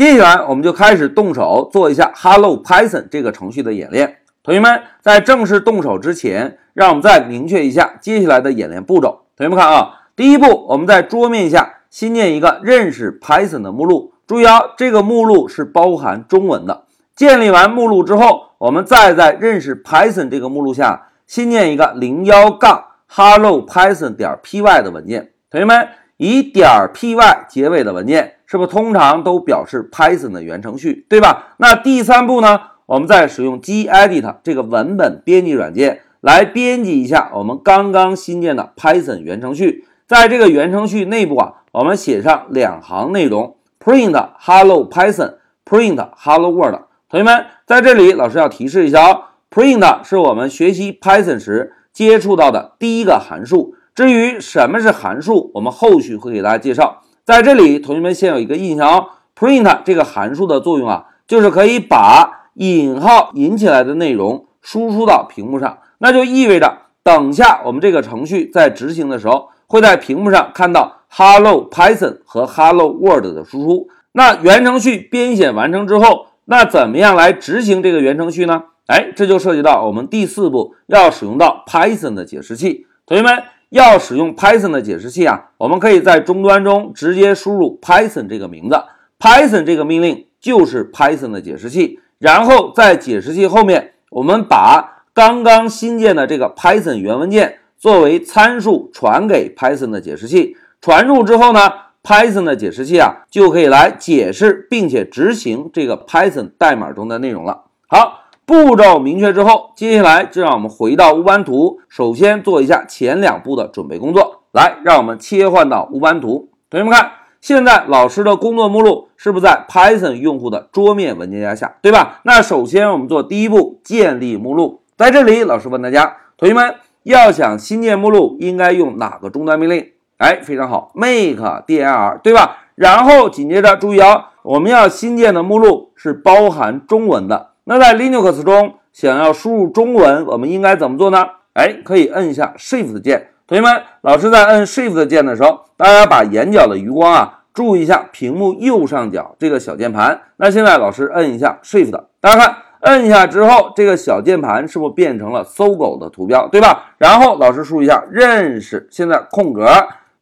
接下来我们就开始动手做一下 Hello Python 这个程序的演练。同学们在正式动手之前，让我们再明确一下接下来的演练步骤。同学们看啊，第一步，我们在桌面下新建一个认识 Python 的目录。注意啊，这个目录是包含中文的。建立完目录之后，我们再在认识 Python 这个目录下新建一个零幺杠 Hello Python 点 py 的文件。同学们，以点 py 结尾的文件，是不是通常都表示 Python 的源程序，对吧？那第三步呢？我们再使用 gedit 这个文本编辑软件来编辑一下我们刚刚新建的 Python 源程序。在这个源程序内部啊，我们写上两行内容：print hello Python，print hello world。同学们，在这里老师要提示一下哦，print 是我们学习 Python 时接触到的第一个函数。至于什么是函数，我们后续会给大家介绍。在这里，同学们先有一个印象哦，print 这个函数的作用啊，就是可以把引号引起来的内容输出到屏幕上，那就意味着等下我们这个程序在执行的时候，会在屏幕上看到 Hello Python 和 Hello World 的输出。那源程序编写完成之后，那怎么样来执行这个源程序呢？哎，这就涉及到我们第四步要使用到 Python 的解释器。同学们要使用 Python 的解释器啊，我们可以在终端中直接输入 Python 这个名字，Python 这个命令就是 Python 的解释器。然后在解释器后面，我们把刚刚新建的这个 Python 原文件作为参数传给 Python 的解释器。传入之后呢，Python 的解释器啊就可以来解释并且执行这个 Python 代码中的内容了。好，步骤明确之后，接下来就让我们回到乌班图，首先做一下前两步的准备工作。来，让我们切换到乌班图，同学们看。现在老师的工作目录是不是在 Python 用户的桌面文件夹下，对吧？那首先我们做第一步，建立目录。在这里，老师问大家，同学们要想新建目录，应该用哪个终端命令？哎，非常好，make dir，对吧？然后紧接着注意啊，我们要新建的目录是包含中文的。那在 Linux 中想要输入中文，我们应该怎么做呢？哎，可以摁一下 Shift 键。同学们，老师在摁 Shift 键的时候，大家把眼角的余光啊，注意一下屏幕右上角这个小键盘。那现在老师摁一下 Shift，大家看，摁一下之后，这个小键盘是不是变成了搜狗的图标，对吧？然后老师输一下认识，现在空格，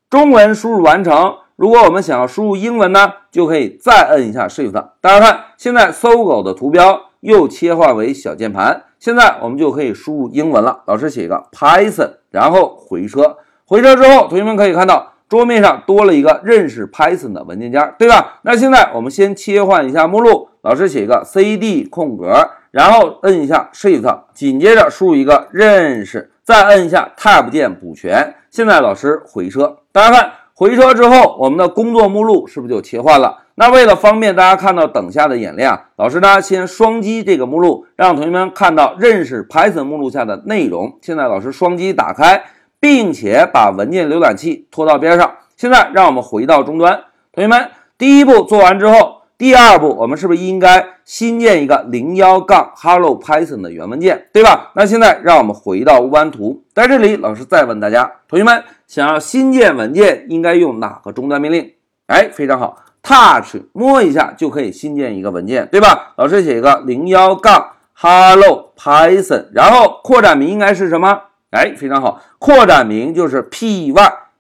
中文输入完成。如果我们想要输入英文呢，就可以再摁一下 Shift。大家看，现在搜狗的图标又切换为小键盘。现在我们就可以输入英文了。老师写一个 Python，然后回车。回车之后，同学们可以看到桌面上多了一个认识 Python 的文件夹，对吧？那现在我们先切换一下目录。老师写一个 CD 空格，然后摁一下 Shift，紧接着输入一个认识，再摁一下 Tab 键补全。现在老师回车，大家看回车之后，我们的工作目录是不是就切换了？那为了方便大家看到等下的演练啊，老师呢先双击这个目录，让同学们看到认识 Python 目录下的内容。现在老师双击打开，并且把文件浏览器拖到边上。现在让我们回到终端，同学们第一步做完之后，第二步我们是不是应该新建一个零幺杠 Hello Python 的原文件，对吧？那现在让我们回到乌班图，在这里老师再问大家，同学们想要新建文件应该用哪个终端命令？哎，非常好。Touch 摸一下就可以新建一个文件，对吧？老师写一个零幺杠 Hello Python，然后扩展名应该是什么？哎，非常好，扩展名就是 Py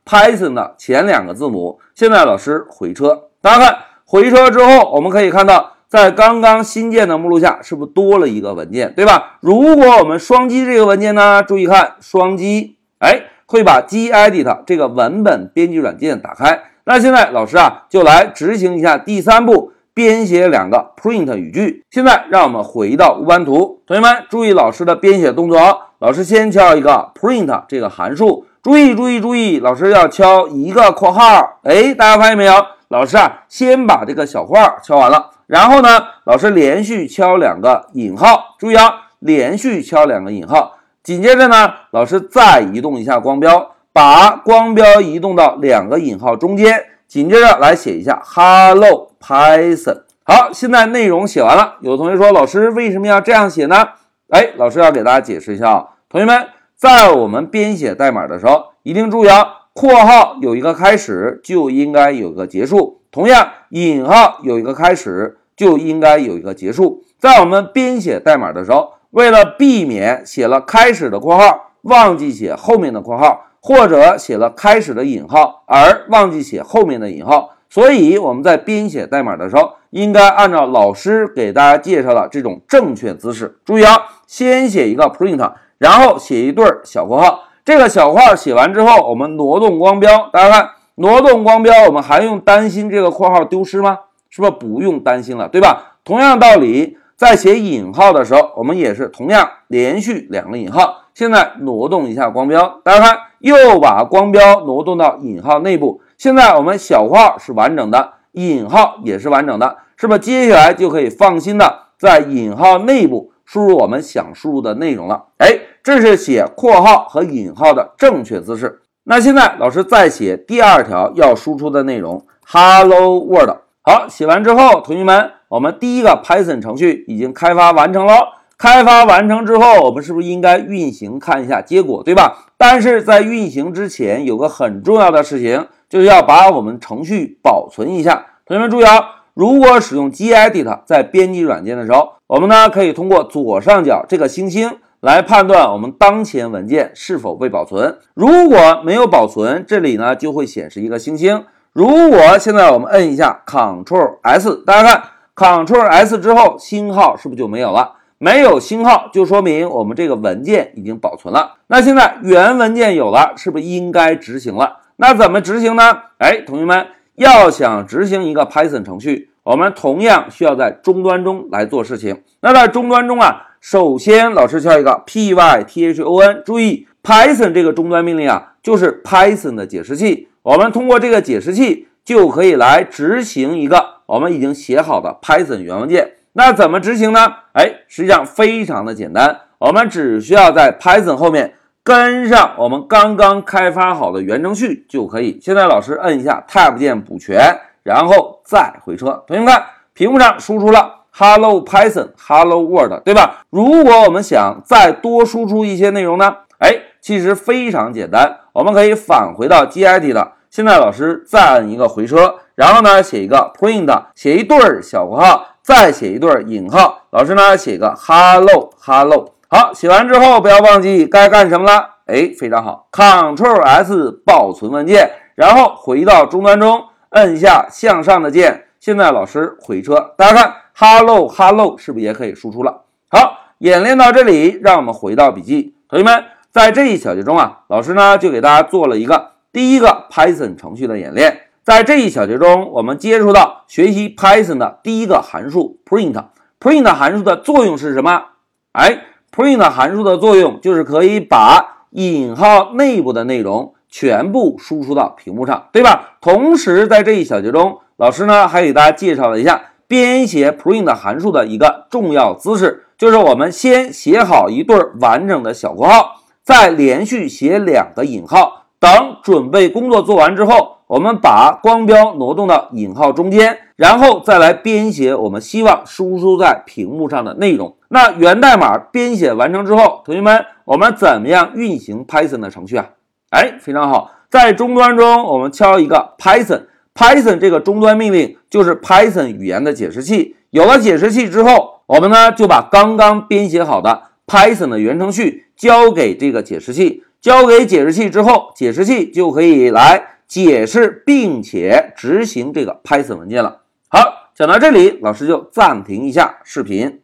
Python 的前两个字母。现在老师回车，大家看回车之后，我们可以看到在刚刚新建的目录下是不是多了一个文件，对吧？如果我们双击这个文件呢，注意看双击，哎，会把 gedit 这个文本编辑软件打开。那现在老师啊，就来执行一下第三步，编写两个 print 语句。现在让我们回到乌班图，同学们注意老师的编写动作哦。老师先敲一个 print 这个函数，注意注意注意，老师要敲一个括号。哎，大家发现没有？老师啊，先把这个小括号敲完了，然后呢，老师连续敲两个引号，注意啊，连续敲两个引号。紧接着呢，老师再移动一下光标。把光标移动到两个引号中间，紧接着来写一下 Hello Python。好，现在内容写完了。有同学说，老师为什么要这样写呢？哎，老师要给大家解释一下啊，同学们，在我们编写代码的时候，一定注意啊，括号有一个开始，就应该有个结束。同样，引号有一个开始，就应该有一个结束。在我们编写代码的时候，为了避免写了开始的括号忘记写后面的括号，或者写了开始的引号而忘记写后面的引号，所以我们在编写代码的时候，应该按照老师给大家介绍的这种正确姿势。注意啊，先写一个 print，然后写一对小括号。这个小括号写完之后，我们挪动光标，大家看，挪动光标，我们还用担心这个括号丢失吗？是不是不用担心了，对吧？同样道理。在写引号的时候，我们也是同样连续两个引号。现在挪动一下光标，大家看，又把光标挪动到引号内部。现在我们小括号是完整的，引号也是完整的，是不是？接下来就可以放心的在引号内部输入我们想输入的内容了。哎，这是写括号和引号的正确姿势。那现在老师再写第二条要输出的内容，Hello World。好，写完之后，同学们。我们第一个 Python 程序已经开发完成了。开发完成之后，我们是不是应该运行看一下结果，对吧？但是在运行之前，有个很重要的事情，就是要把我们程序保存一下。同学们注意啊，如果使用 gedit 在编辑软件的时候，我们呢可以通过左上角这个星星来判断我们当前文件是否被保存。如果没有保存，这里呢就会显示一个星星。如果现在我们摁一下 Ctrl S，大家看。Ctrl S 之后，星号是不是就没有了？没有星号，就说明我们这个文件已经保存了。那现在原文件有了，是不是应该执行了？那怎么执行呢？哎，同学们要想执行一个 Python 程序，我们同样需要在终端中来做事情。那在终端中啊，首先老师敲一个 Python，注意 Python 这个终端命令啊，就是 Python 的解释器。我们通过这个解释器就可以来执行一个。我们已经写好的 Python 原文件，那怎么执行呢？哎，实际上非常的简单，我们只需要在 Python 后面跟上我们刚刚开发好的原程序就可以。现在老师摁一下 Tab 键补全，然后再回车。同学们看，屏幕上输出了 Hello Python，Hello World，对吧？如果我们想再多输出一些内容呢？哎，其实非常简单，我们可以返回到 Git 的。现在老师再按一个回车。然后呢，写一个 print，写一对儿小括号，再写一对儿引号。老师呢，写个 hello hello。好，写完之后不要忘记该干什么了。哎，非常好，Ctrl S 保存文件，然后回到终端中，摁一下向上的键。现在老师回车，大家看 hello hello 是不是也可以输出了？好，演练到这里，让我们回到笔记。同学们，在这一小节中啊，老师呢就给大家做了一个第一个 Python 程序的演练。在这一小节中，我们接触到学习 Python 的第一个函数 print。print 函数的作用是什么？哎，print 函数的作用就是可以把引号内部的内容全部输出到屏幕上，对吧？同时，在这一小节中，老师呢还给大家介绍了一下编写 print 函数的一个重要姿势，就是我们先写好一对完整的小括号，再连续写两个引号，等准备工作做完之后。我们把光标挪动到引号中间，然后再来编写我们希望输出在屏幕上的内容。那源代码编写完成之后，同学们，我们怎么样运行 Python 的程序啊？哎，非常好，在终端中我们敲一个 Python，Python 这个终端命令就是 Python 语言的解释器。有了解释器之后，我们呢就把刚刚编写好的 Python 的原程序交给这个解释器，交给解释器之后，解释器就可以来。解释并且执行这个 Python 文件了。好，讲到这里，老师就暂停一下视频。